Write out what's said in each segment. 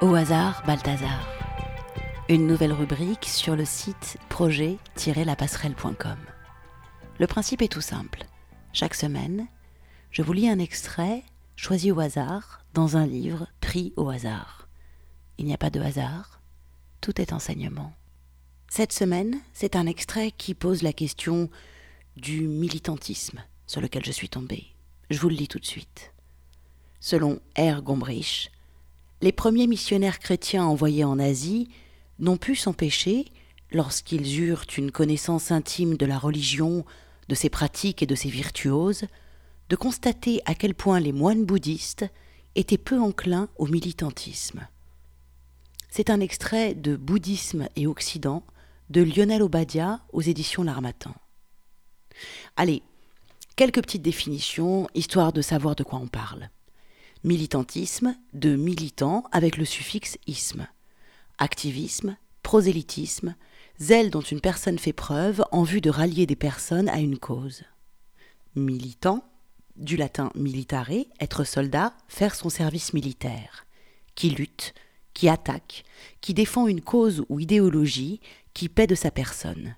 Au hasard, Balthazar. Une nouvelle rubrique sur le site projet-lapasserelle.com. Le principe est tout simple. Chaque semaine, je vous lis un extrait choisi au hasard dans un livre pris au hasard. Il n'y a pas de hasard, tout est enseignement. Cette semaine, c'est un extrait qui pose la question du militantisme sur lequel je suis tombé. Je vous le lis tout de suite. Selon R. Gombrich, les premiers missionnaires chrétiens envoyés en Asie n'ont pu s'empêcher, lorsqu'ils eurent une connaissance intime de la religion, de ses pratiques et de ses virtuoses, de constater à quel point les moines bouddhistes étaient peu enclins au militantisme. C'est un extrait de Bouddhisme et Occident de Lionel Obadia aux éditions L'Armatan. Allez, quelques petites définitions, histoire de savoir de quoi on parle. Militantisme, de militant avec le suffixe isme. Activisme, prosélytisme, zèle dont une personne fait preuve en vue de rallier des personnes à une cause. Militant, du latin militare, être soldat, faire son service militaire, qui lutte, qui attaque, qui défend une cause ou idéologie, qui paie de sa personne.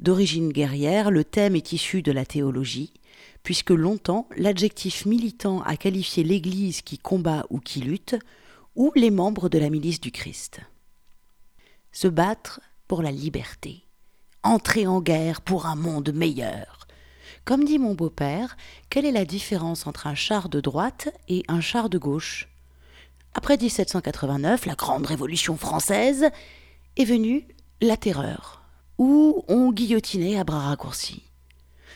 D'origine guerrière, le thème est issu de la théologie, puisque longtemps l'adjectif militant a qualifié l'Église qui combat ou qui lutte, ou les membres de la milice du Christ. Se battre pour la liberté, entrer en guerre pour un monde meilleur. Comme dit mon beau-père, quelle est la différence entre un char de droite et un char de gauche? Après 1789, la grande révolution française, est venue la terreur, où on guillotinait à bras raccourcis.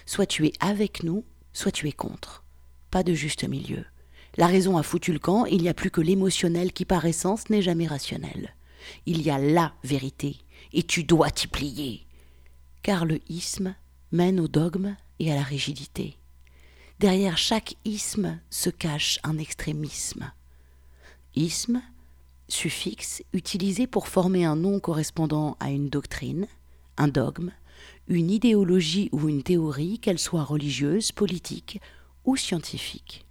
Soit tu es avec nous, soit tu es contre. Pas de juste milieu. La raison a foutu le camp, il n'y a plus que l'émotionnel qui par essence n'est jamais rationnel. Il y a la vérité, et tu dois t'y plier. Car le isme mène au dogme et à la rigidité. Derrière chaque isme se cache un extrémisme. Isme, suffixe utilisé pour former un nom correspondant à une doctrine, un dogme, une idéologie ou une théorie, qu'elle soit religieuse, politique ou scientifique.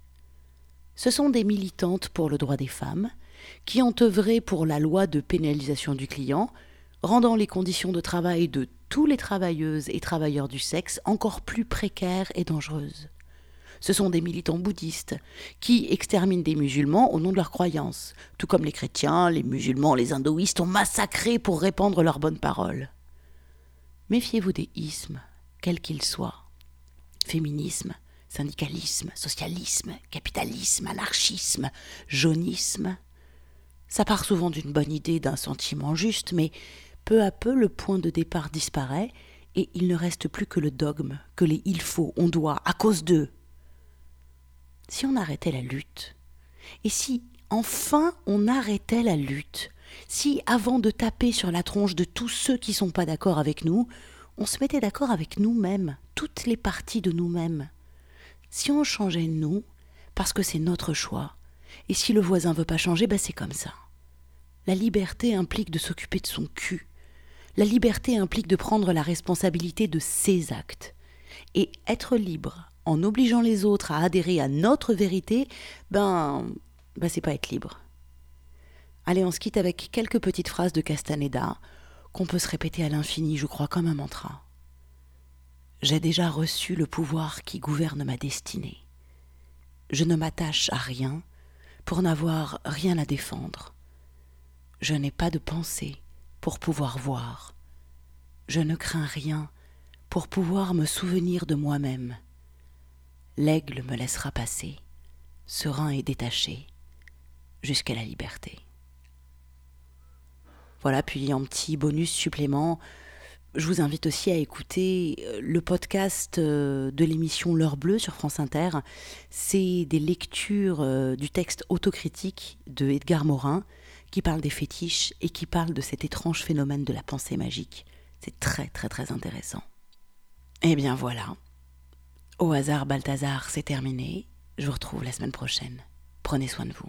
Ce sont des militantes pour le droit des femmes, qui ont œuvré pour la loi de pénalisation du client, rendant les conditions de travail de tous les travailleuses et travailleurs du sexe encore plus précaires et dangereuses. Ce sont des militants bouddhistes qui exterminent des musulmans au nom de leurs croyances, tout comme les chrétiens, les musulmans, les hindouistes ont massacré pour répandre leurs bonnes paroles. Méfiez-vous des ismes, quels qu'ils soient. Féminisme, syndicalisme, socialisme, capitalisme, anarchisme, jaunisme. Ça part souvent d'une bonne idée, d'un sentiment juste, mais peu à peu le point de départ disparaît et il ne reste plus que le dogme, que les il faut, on doit, à cause d'eux. Si on arrêtait la lutte, et si enfin on arrêtait la lutte, si avant de taper sur la tronche de tous ceux qui sont pas d'accord avec nous, on se mettait d'accord avec nous-mêmes, toutes les parties de nous-mêmes. Si on changeait nous, parce que c'est notre choix, et si le voisin veut pas changer, ben c'est comme ça. La liberté implique de s'occuper de son cul. La liberté implique de prendre la responsabilité de ses actes. Et être libre, en obligeant les autres à adhérer à notre vérité, ben, ben c'est pas être libre. Allez, on se quitte avec quelques petites phrases de Castaneda qu'on peut se répéter à l'infini, je crois, comme un mantra. J'ai déjà reçu le pouvoir qui gouverne ma destinée. Je ne m'attache à rien pour n'avoir rien à défendre. Je n'ai pas de pensée pour pouvoir voir. Je ne crains rien pour pouvoir me souvenir de moi-même. L'aigle me laissera passer, serein et détaché, jusqu'à la liberté. Voilà, puis en petit bonus supplément, je vous invite aussi à écouter euh, le podcast euh, de l'émission L'heure bleue sur France Inter. C'est des lectures euh, du texte autocritique de Edgar Morin qui parle des fétiches et qui parle de cet étrange phénomène de la pensée magique. C'est très très très intéressant. Eh bien voilà. Au hasard Balthazar, c'est terminé. Je vous retrouve la semaine prochaine. Prenez soin de vous.